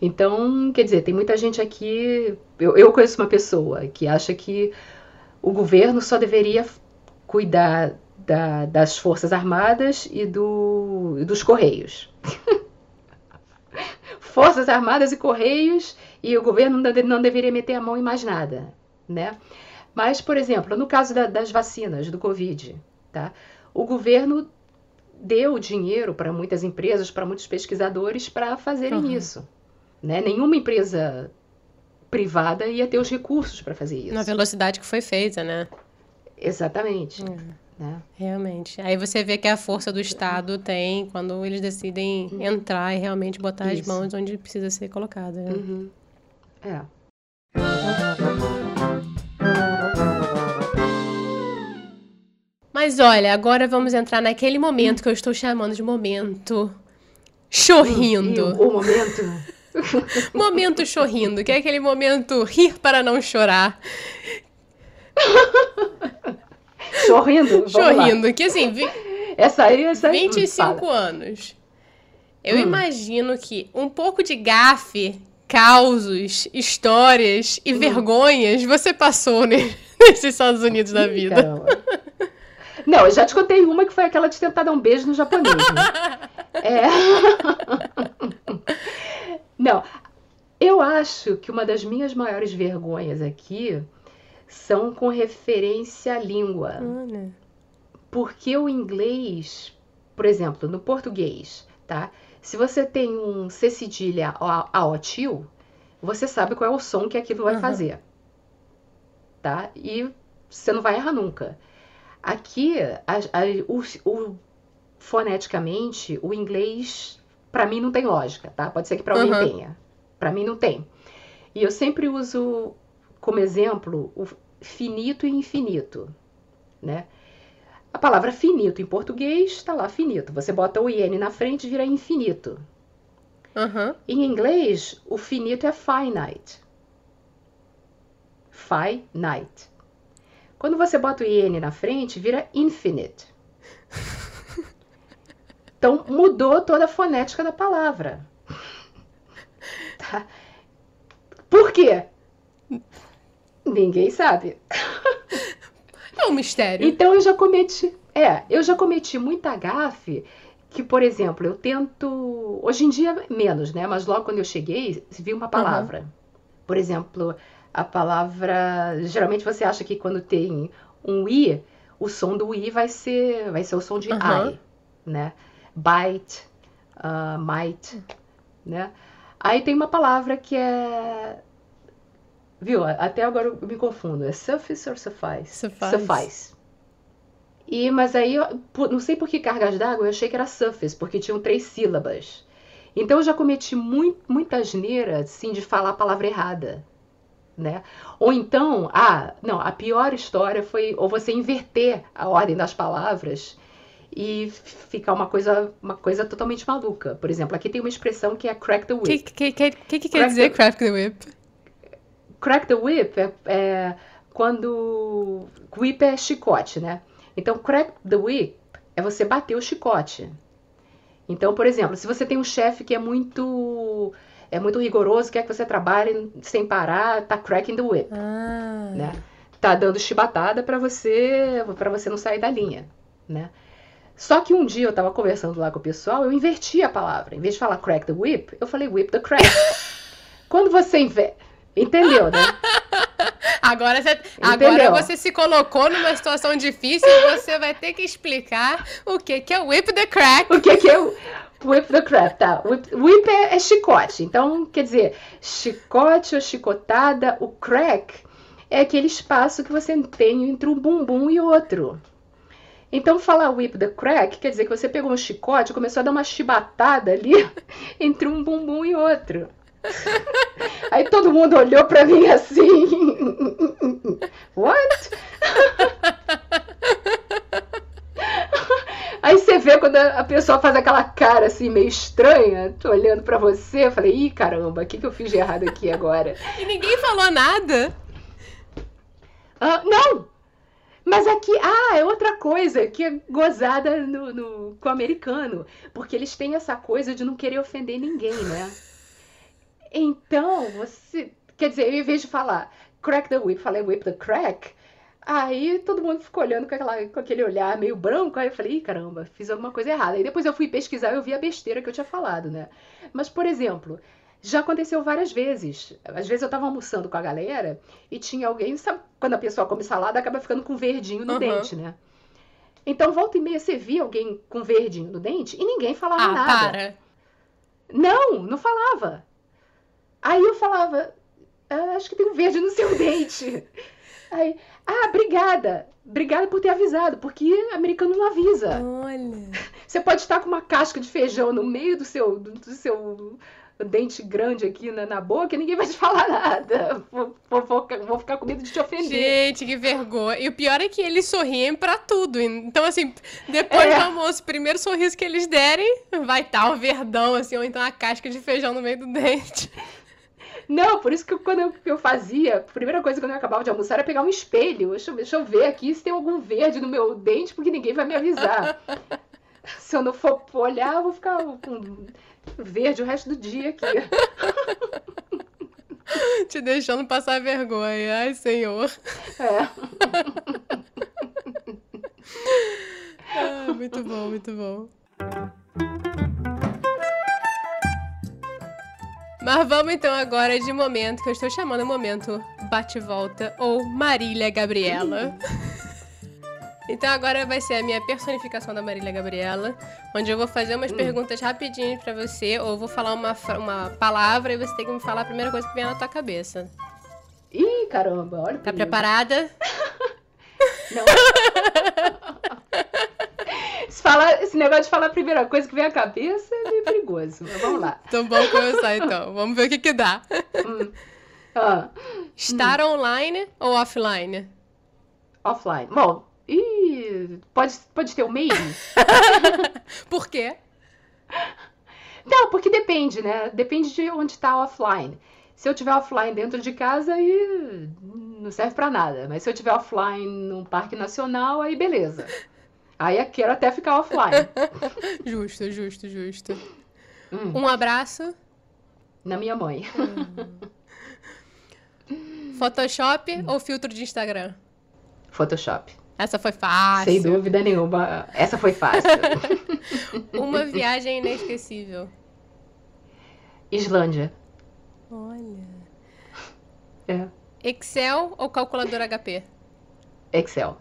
Então, quer dizer, tem muita gente aqui. Eu, eu conheço uma pessoa que acha que o governo só deveria cuidar da, das Forças Armadas e, do, e dos Correios. (laughs) Forças Armadas e Correios, e o governo não, deveria meter a mão em mais nada, né? Mas, por exemplo, no caso da, das vacinas do Covid, tá? o governo deu dinheiro para muitas empresas, para muitos pesquisadores para fazerem uhum. isso. Né? Nenhuma empresa privada ia ter os recursos para fazer isso. Na velocidade que foi feita, né? Exatamente. Uhum. Né? Realmente. Aí você vê que a força do Estado tem quando eles decidem entrar e realmente botar Isso. as mãos onde precisa ser colocada. Né? Uhum. É. Mas olha, agora vamos entrar naquele momento que eu estou chamando de momento chorrindo. o momento. (laughs) momento chorrindo, que é aquele momento rir para não chorar. (laughs) Chorrindo? Chorrindo, que assim. Vi... Essa aí, essa aí. 25 anos. Eu hum. imagino que um pouco de gafe, causos, histórias e hum. vergonhas você passou (laughs) nesses Estados Unidos da vida. Não, eu já te contei uma que foi aquela de tentar dar um beijo no japonês. Né? (laughs) é... Não, eu acho que uma das minhas maiores vergonhas aqui são com referência à língua. Olha. Porque o inglês, por exemplo, no português, tá? Se você tem um C cedilha a o tio, você sabe qual é o som que aquilo vai uhum. fazer. Tá? E você não vai errar nunca. Aqui, a, a, o, o, foneticamente, o inglês, para mim, não tem lógica, tá? Pode ser que para alguém uhum. tenha. Para mim, não tem. E eu sempre uso como exemplo o finito e infinito, né? A palavra finito em português está lá finito. Você bota o IN na frente e vira infinito. Uhum. Em inglês, o finito é finite. Finite. Quando você bota o IN na frente, vira infinite. (laughs) Então mudou toda a fonética da palavra. (laughs) Tá? Por quê? Ninguém sabe. É um mistério. Então eu já cometi. É, eu já cometi muita gafe que, por exemplo, eu tento. Hoje em dia, menos, né? Mas logo quando eu cheguei, vi uma palavra. Uhum. Por exemplo, a palavra. Geralmente você acha que quando tem um I, o som do I vai ser, vai ser o som de uhum. I, né? Bite, uh, might, né? Aí tem uma palavra que é Viu? Até agora eu me confundo. É suffice ou suffice? Suffice. suffice. E, mas aí, eu, não sei por que cargas d'água, eu achei que era suffice, porque tinham três sílabas. Então eu já cometi muito, muita asneira, assim, de falar a palavra errada. Né? Ou então, ah, não, a pior história foi ou você inverter a ordem das palavras e ficar uma coisa, uma coisa totalmente maluca. Por exemplo, aqui tem uma expressão que é crack the whip. O que, que, que, que, que quer dizer the... crack the whip? Crack the whip é, é quando. Whip é chicote, né? Então, crack the whip é você bater o chicote. Então, por exemplo, se você tem um chefe que é muito é muito rigoroso, quer que você trabalhe sem parar, tá cracking the whip, ah. né? Tá dando chibatada para você, para você não sair da linha, né? Só que um dia eu tava conversando lá com o pessoal, eu inverti a palavra. Em vez de falar crack the whip, eu falei whip the crack. (laughs) Quando você inverte Entendeu, né? (laughs) Agora você, agora você se colocou numa situação difícil e você vai ter que explicar o que, que é whip the crack. O que, que é o whip the crack, tá? Whip, whip é, é chicote. Então, quer dizer, chicote ou chicotada, o crack é aquele espaço que você tem entre um bumbum e outro. Então, falar whip the crack quer dizer que você pegou um chicote e começou a dar uma chibatada ali (laughs) entre um bumbum e outro. (laughs) Aí todo mundo olhou pra mim assim. (laughs) What? (laughs) Aí você vê quando a pessoa faz aquela cara assim meio estranha, tô olhando para você, eu falei, ih, caramba, o que, que eu fiz de errado aqui agora? E ninguém falou nada? Ah, não! Mas aqui, ah, é outra coisa que é gozada no, no, com o americano. Porque eles têm essa coisa de não querer ofender ninguém, né? Então, você. Quer dizer, em vez de falar crack the whip, falei whip the crack. Aí todo mundo ficou olhando com, aquela, com aquele olhar meio branco. Aí eu falei, caramba, fiz alguma coisa errada. Aí depois eu fui pesquisar e eu vi a besteira que eu tinha falado, né? Mas, por exemplo, já aconteceu várias vezes. Às vezes eu tava almoçando com a galera e tinha alguém, sabe, quando a pessoa come salada, acaba ficando com verdinho no uhum. dente, né? Então, volta e meia, você via alguém com verdinho no dente e ninguém falava ah, nada. Para. Não, não falava. Aí eu falava, ah, acho que tem um verde no seu (laughs) dente. Aí, ah, obrigada. Obrigada por ter avisado, porque americano não avisa. Olha. (laughs) Você pode estar com uma casca de feijão no meio do seu, do, do seu dente grande aqui na, na, boca e ninguém vai te (laughs) falar nada. Vou, vou, vou, ficar com medo de te ofender. Gente, que vergonha. E o pior é que eles sorriem pra tudo. Então, assim, depois é. do almoço, o primeiro sorriso que eles derem, vai estar um verdão, assim, ou então a casca de feijão no meio do dente. Não, por isso que quando eu, eu, fazia, a primeira coisa quando eu acabava de almoçar era pegar um espelho. Deixa, deixa eu ver aqui se tem algum verde no meu dente, porque ninguém vai me avisar. (laughs) se eu não for olhar, eu vou ficar com verde o resto do dia aqui. (laughs) Te deixando passar vergonha. Ai, senhor. É. (laughs) ah, muito bom, muito bom. Mas vamos então agora de momento, que eu estou chamando o momento bate-volta ou Marília Gabriela. (laughs) então agora vai ser a minha personificação da Marília Gabriela, onde eu vou fazer umas hum. perguntas rapidinho para você, ou vou falar uma, uma palavra e você tem que me falar a primeira coisa que vem na tua cabeça. Ih, caramba, olha Tá preparada? (laughs) Não. (laughs) Se falar, esse negócio de falar a primeira coisa que vem à cabeça é meio perigoso. Mas vamos lá. Então vamos começar então. Vamos ver o que que dá. Hum. Ah. Estar hum. online ou offline? Offline. Bom, e pode, pode ter o meio. (laughs) Por quê? Não, porque depende, né? Depende de onde está offline. Se eu tiver offline dentro de casa, aí não serve para nada. Mas se eu tiver offline num parque nacional, aí beleza. Aí eu quero até ficar offline. (laughs) justo, justo, justo. Hum. Um abraço. Na minha mãe. Hum. Photoshop hum. ou filtro de Instagram? Photoshop. Essa foi fácil. Sem dúvida nenhuma. Essa foi fácil. (laughs) Uma viagem inesquecível. Islândia. Olha. É. Excel ou calculadora HP? Excel.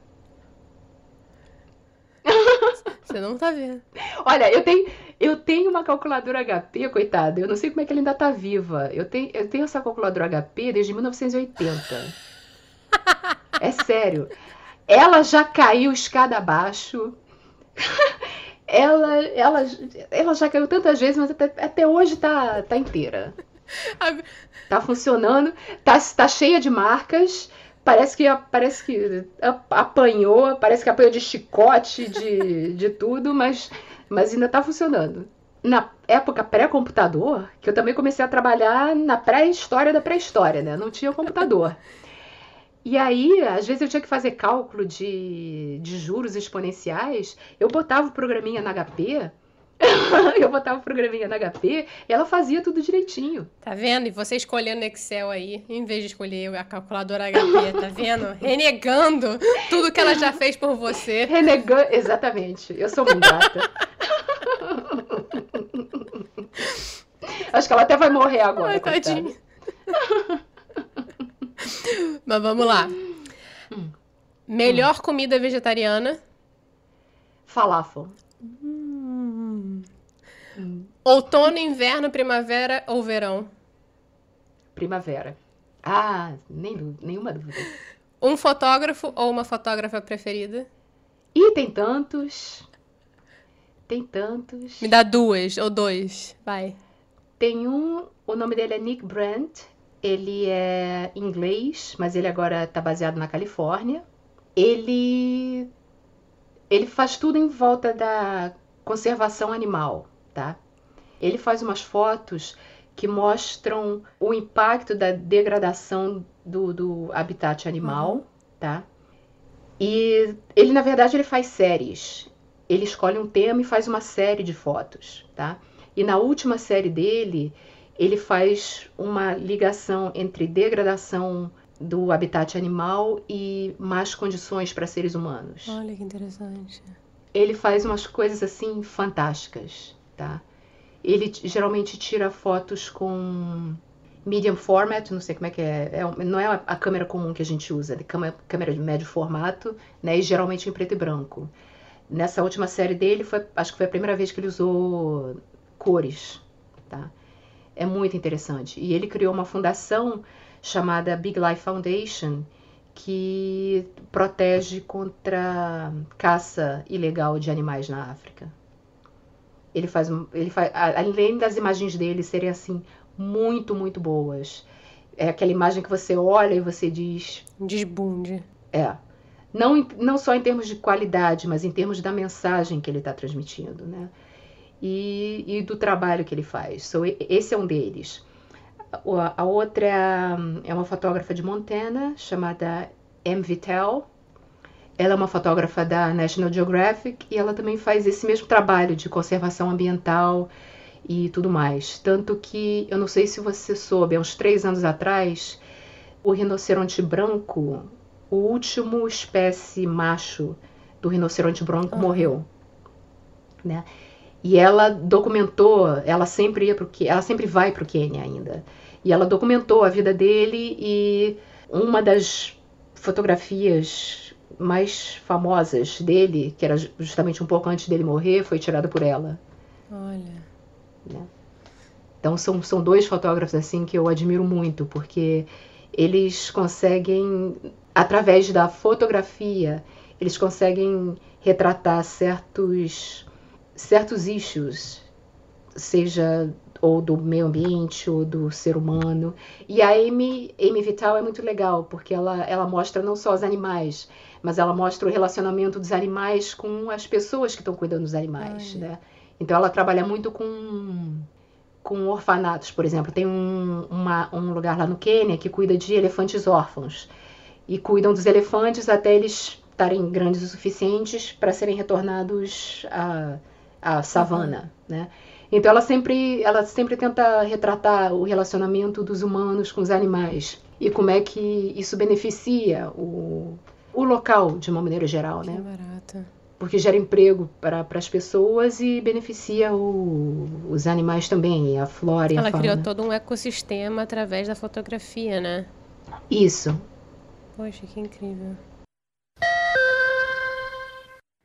(laughs) Você não tá vendo. Olha, eu tenho, eu tenho uma calculadora HP, coitada. Eu não sei como é que ela ainda tá viva. Eu tenho, eu tenho essa calculadora HP desde 1980. é sério. Ela já caiu escada abaixo. (laughs) ela, ela, ela já caiu tantas vezes, mas até, até hoje tá, tá inteira. (laughs) Tá funcionando, tá, tá cheia de marcas parece que parece que apanhou, parece que apanhou de chicote, de, de tudo, mas, mas ainda está funcionando. Na época pré-computador, que eu também comecei a trabalhar na pré-história da pré-história, né? Não tinha computador. E aí, às vezes eu tinha que fazer cálculo de, de juros exponenciais, eu botava o programinha na HP (laughs) eu botava o programinha na HP e ela fazia tudo direitinho. Tá vendo? E você escolhendo Excel aí, em vez de escolher a calculadora HP, tá vendo? (laughs) Renegando tudo que ela já fez por você. Renegando, exatamente. Eu sou muito grata. Acho que ela até vai morrer agora. Ai, tadinha. Mas vamos lá. Hum. Melhor comida vegetariana? Falafel. Hum. Outono, inverno, primavera ou verão? Primavera. Ah, nem, nenhuma dúvida. Um fotógrafo ou uma fotógrafa preferida? E tem tantos. Tem tantos. Me dá duas ou dois. Vai. Tem um, o nome dele é Nick Brandt. Ele é inglês, mas ele agora está baseado na Califórnia. Ele ele faz tudo em volta da conservação animal, tá? Ele faz umas fotos que mostram o impacto da degradação do, do habitat animal, tá? E ele, na verdade, ele faz séries. Ele escolhe um tema e faz uma série de fotos, tá? E na última série dele, ele faz uma ligação entre degradação do habitat animal e más condições para seres humanos. Olha que interessante. Ele faz umas coisas assim fantásticas, tá? Ele geralmente tira fotos com medium format, não sei como é que é, é não é a câmera comum que a gente usa, é câmera de médio formato, né? E geralmente em preto e branco. Nessa última série dele, foi, acho que foi a primeira vez que ele usou cores, tá? É muito interessante. E ele criou uma fundação chamada Big Life Foundation, que protege contra caça ilegal de animais na África. Ele faz, ele faz, além das imagens dele serem assim muito, muito boas. É aquela imagem que você olha e você diz, Desbunde. é, não, não só em termos de qualidade, mas em termos da mensagem que ele está transmitindo, né? E, e do trabalho que ele faz. So, esse é um deles. A outra é a- é uma fotógrafa de Montana chamada M. Vittel. Ela é uma fotógrafa da National Geographic e ela também faz esse mesmo trabalho de conservação ambiental e tudo mais. Tanto que, eu não sei se você soube, há uns três anos atrás, o rinoceronte branco, o último espécie macho do rinoceronte branco Ah. morreu, né? E ela documentou, ela sempre ia pro, ela sempre vai para o Quênia ainda. E ela documentou a vida dele e uma das fotografias mais famosas dele, que era justamente um pouco antes dele morrer, foi tirada por ela. Olha. Então são, são dois fotógrafos assim que eu admiro muito, porque eles conseguem, através da fotografia, eles conseguem retratar certos, certos issues, seja ou do meio ambiente ou do ser humano. E a Amy, Amy Vital é muito legal, porque ela, ela mostra não só os animais, mas ela mostra o relacionamento dos animais com as pessoas que estão cuidando dos animais, Olha. né? Então ela trabalha muito com com orfanatos, por exemplo. Tem um, uma- um lugar lá no Quênia que cuida de elefantes órfãos. E cuidam dos elefantes até eles estarem grandes o suficientes para serem retornados à, à savana, né? Então ela sempre, ela sempre tenta retratar o relacionamento dos humanos com os animais e como é que isso beneficia o, o local de uma maneira geral, Que né? barata. porque gera emprego para as pessoas e beneficia o- os animais também, a flora e a Ela fauna. criou todo um ecossistema através da fotografia, né? Isso. Poxa, que incrível.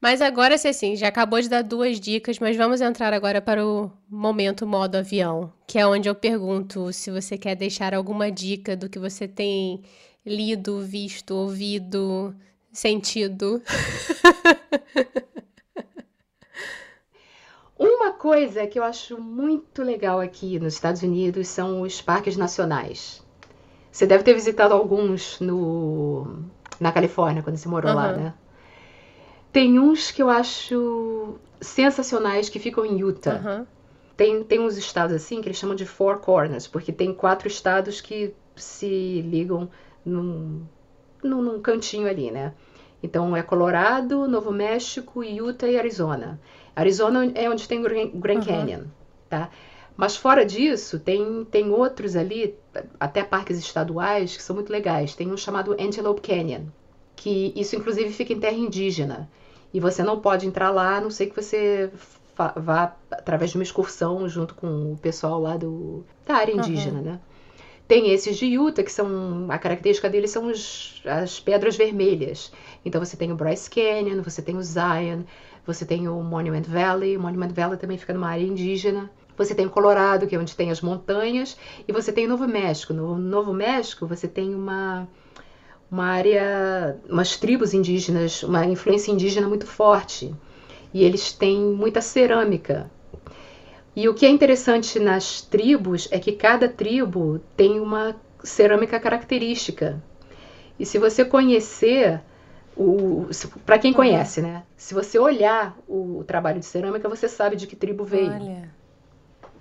Mas agora, assim, já acabou de dar duas dicas, mas vamos entrar agora para o momento modo avião, que é onde eu pergunto se você quer deixar alguma dica do que você tem lido, visto, ouvido, sentido. (laughs) Uma coisa que eu acho muito legal aqui nos Estados Unidos são os parques nacionais. Você deve ter visitado alguns no, na Califórnia, quando você morou lá, Aham. né? Tem uns que eu acho sensacionais que ficam em Utah. Aham. Tem, tem uns estados assim que eles chamam de Four Corners, porque tem quatro estados que se ligam num, num, num cantinho ali, né? Então é Colorado, Novo México, Utah e Arizona. Arizona é onde tem o Grand Uhum. Canyon, tá? Mas fora disso, tem, tem outros ali, até parques estaduais, que são muito legais. Tem um chamado Antelope Canyon, que isso inclusive fica em terra indígena. E você não pode entrar lá, a não sei que você vá através de uma excursão junto com o pessoal lá do, da área indígena, né? Tem esses de Utah, que são. A característica deles são os, as pedras vermelhas. Então você tem o Bryce Canyon, você tem o Zion, você tem o Monument Valley. O Monument Valley também fica numa área indígena. Você tem o Colorado, que é onde tem as montanhas, e você tem o Novo México. No Novo México, você tem uma, uma área, umas tribos indígenas, uma influência indígena muito forte. E eles têm muita cerâmica. E o que é interessante nas tribos é que cada tribo tem uma cerâmica característica. E se você conhecer, para quem conhece, né? Se você olhar o trabalho de cerâmica, você sabe de que tribo veio. Olha.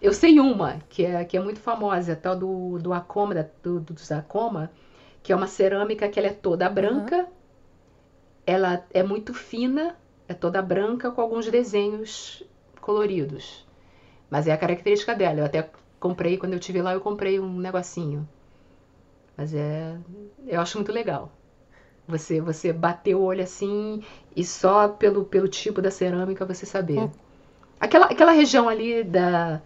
Eu sei uma, que é, que é muito famosa, tal do, do Acoma, do, do, dos Acoma, que é uma cerâmica que ela é toda branca, uhum. ela é muito fina, é toda branca com alguns desenhos coloridos. Mas é a característica dela. Eu até comprei, quando eu tive lá, eu comprei um negocinho. Mas é. Eu acho muito legal. Você, você bater o olho assim e só pelo, pelo tipo da cerâmica você saber. Hum. Aquela, aquela região ali da.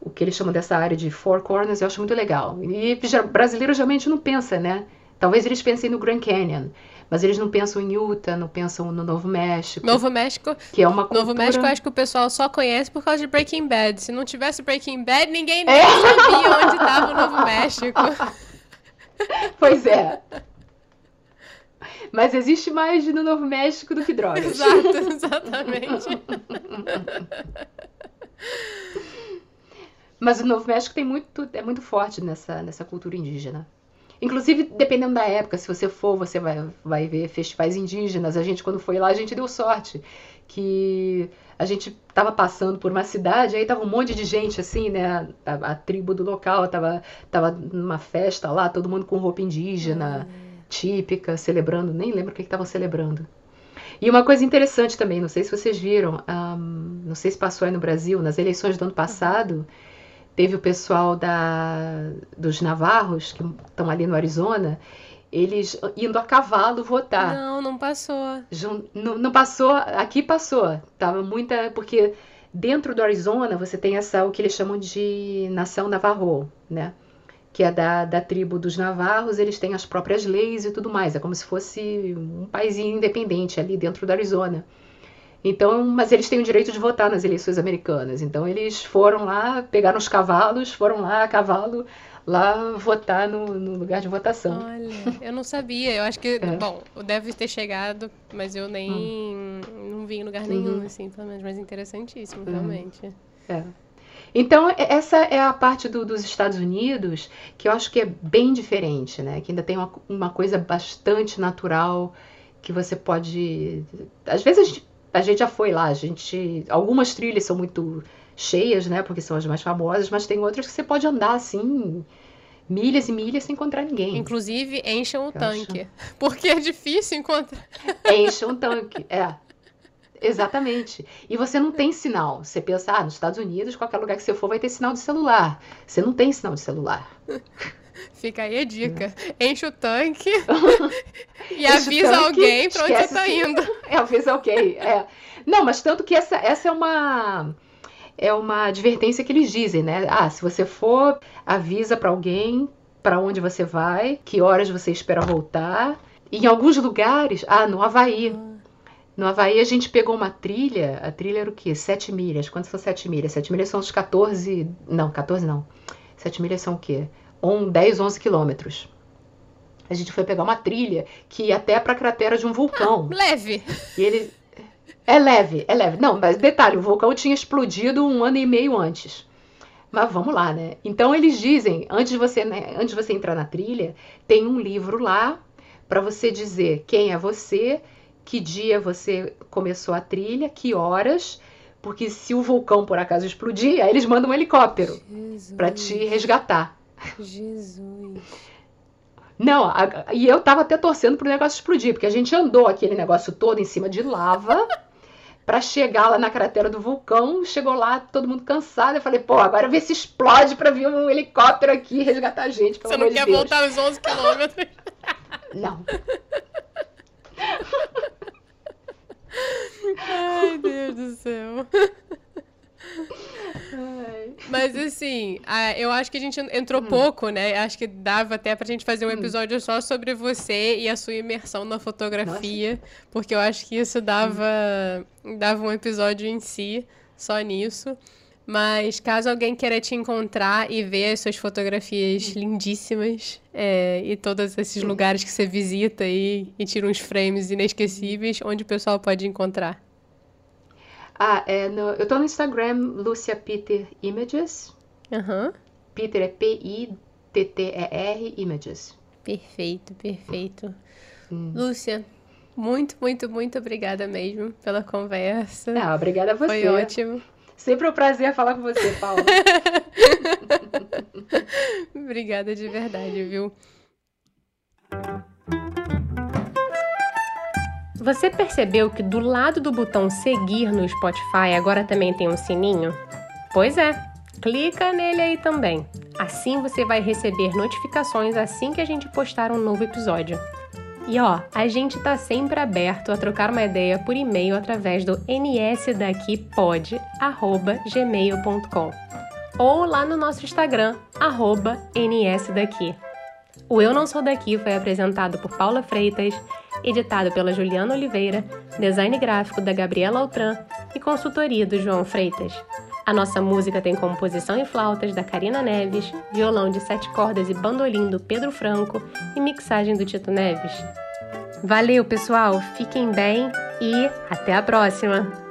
O que eles chamam dessa área de Four Corners eu acho muito legal. E brasileiro geralmente não pensa, né? Talvez eles pensem no Grand Canyon. Mas eles não pensam em Utah, não pensam no Novo México. Novo México. Que é uma cultura... Novo México eu acho que o pessoal só conhece por causa de Breaking Bad. Se não tivesse Breaking Bad, ninguém nem é. sabia onde estava o Novo México. (laughs) Pois é. Mas existe mais no Novo México do que drogas. Exato, exatamente. (laughs) Mas o Novo México tem muito, é muito forte nessa, nessa cultura indígena. Inclusive, dependendo da época, se você for, você vai, vai ver festivais indígenas. A gente, quando foi lá, a gente deu sorte. Que a gente estava passando por uma cidade, aí tava um monte de gente, assim, né? A, a, tribo do local tava, tava numa festa lá, todo mundo com roupa indígena, hum. típica, celebrando. Nem lembro o que estavam celebrando. E uma coisa interessante também, não sei se vocês viram, um, não sei se passou aí no Brasil, nas eleições do ano passado. Uhum teve o pessoal da, dos navarros, que estão ali no Arizona, eles indo a cavalo votar. Não, não passou. Não, não passou, aqui passou. Tava muita. Porque dentro do Arizona você tem essa, o que eles chamam de nação navarro, né? Que é da, da tribo dos navarros, eles têm as próprias leis e tudo mais. É como se fosse um país independente ali dentro do Arizona. Então, mas eles têm o direito de votar nas eleições americanas. Então eles foram lá, pegaram os cavalos, foram lá a cavalo lá votar no, no lugar de votação. Olha, eu não sabia. Eu acho que, (laughs) é. bom, deve ter chegado, mas eu nem hum. não vi em lugar nenhum, uhum. assim, pelo menos. Mas interessantíssimo, uhum. realmente. É. Então, essa é a parte do, dos Estados Unidos que eu acho que é bem diferente, né? Que ainda tem uma, uma coisa bastante natural que você pode. Às vezes a gente a gente já foi lá, a gente. Algumas trilhas são muito cheias, né? Porque são as mais famosas, mas tem outras que você pode andar assim, milhas e milhas sem encontrar ninguém. Inclusive, enchem o tanque. Acho... (laughs) Porque é difícil encontrar. Enchem um tanque, é. Exatamente. E você não tem sinal. Você pensa, ah, nos Estados Unidos, qualquer lugar que você for vai ter sinal de celular. Você não tem sinal de celular. Fica aí a dica. Enche o tanque (laughs) e avisa tanque, alguém pra onde você tá indo. (laughs) É, avisa alguém, é. Não, mas tanto que essa, essa é uma é uma advertência que eles dizem, né? Ah, se você for, avisa para alguém para onde você vai, que horas você espera voltar. E em alguns lugares, ah, no Havaí. Ah. No Havaí a gente pegou uma trilha, a trilha era o quê? Sete milhas. Quantas são sete milhas? Sete milhas são os 14. Não, 14 não. Sete milhas são o quê? Um 10, 11 quilômetros. A gente foi pegar uma trilha que ia até para a cratera de um vulcão. Ah, leve. E ele é leve, é leve. Não, mas detalhe, o vulcão tinha explodido um ano e meio antes. Mas vamos lá, né? Então eles dizem, antes de você, né, antes de você entrar na trilha, tem um livro lá para você dizer quem é você, que dia você começou a trilha, que horas, porque se o vulcão por acaso explodir, aí eles mandam um helicóptero para te resgatar. Jesus. Não, a, e eu tava até torcendo pro negócio explodir, porque a gente andou aquele negócio todo em cima de lava (laughs) para chegar lá na cratera do vulcão. Chegou lá, todo mundo cansado. Eu falei, pô, agora vê se explode para vir um helicóptero aqui resgatar a gente. Você não quer de voltar os 11 (laughs) quilômetros? Não. Ai, Deus do céu. (laughs) Mas assim, eu acho que a gente entrou hum. pouco, né? Acho que dava até pra gente fazer um hum. episódio só sobre você e a sua imersão na fotografia. Nossa. Porque eu acho que isso dava, dava um episódio em si, só nisso. Mas caso alguém queira te encontrar e ver as suas fotografias hum. lindíssimas é, e todos esses lugares que você visita e, e tira uns frames inesquecíveis, onde o pessoal pode encontrar? Ah, é no, eu tô no Instagram, Lucia Peter Images. Uhum. Peter é P-I-T-T-E-R Images. Perfeito, perfeito. Hum. Lúcia, muito, muito, muito obrigada mesmo pela conversa. Ah, obrigada a você. Foi ótimo. Sempre um prazer falar com você, Paula. (laughs) obrigada de verdade, viu? Você percebeu que do lado do botão seguir no Spotify agora também tem um sininho? Pois é, clica nele aí também. Assim você vai receber notificações assim que a gente postar um novo episódio. E ó, a gente tá sempre aberto a trocar uma ideia por e-mail através do nsdaqui.pod@gmail.com ou lá no nosso Instagram @nsdaqui. O Eu Não Sou Daqui foi apresentado por Paula Freitas, editado pela Juliana Oliveira, design gráfico da Gabriela Altran e consultoria do João Freitas. A nossa música tem composição em flautas da Karina Neves, violão de sete cordas e bandolim do Pedro Franco e mixagem do Tito Neves. Valeu, pessoal! Fiquem bem e até a próxima!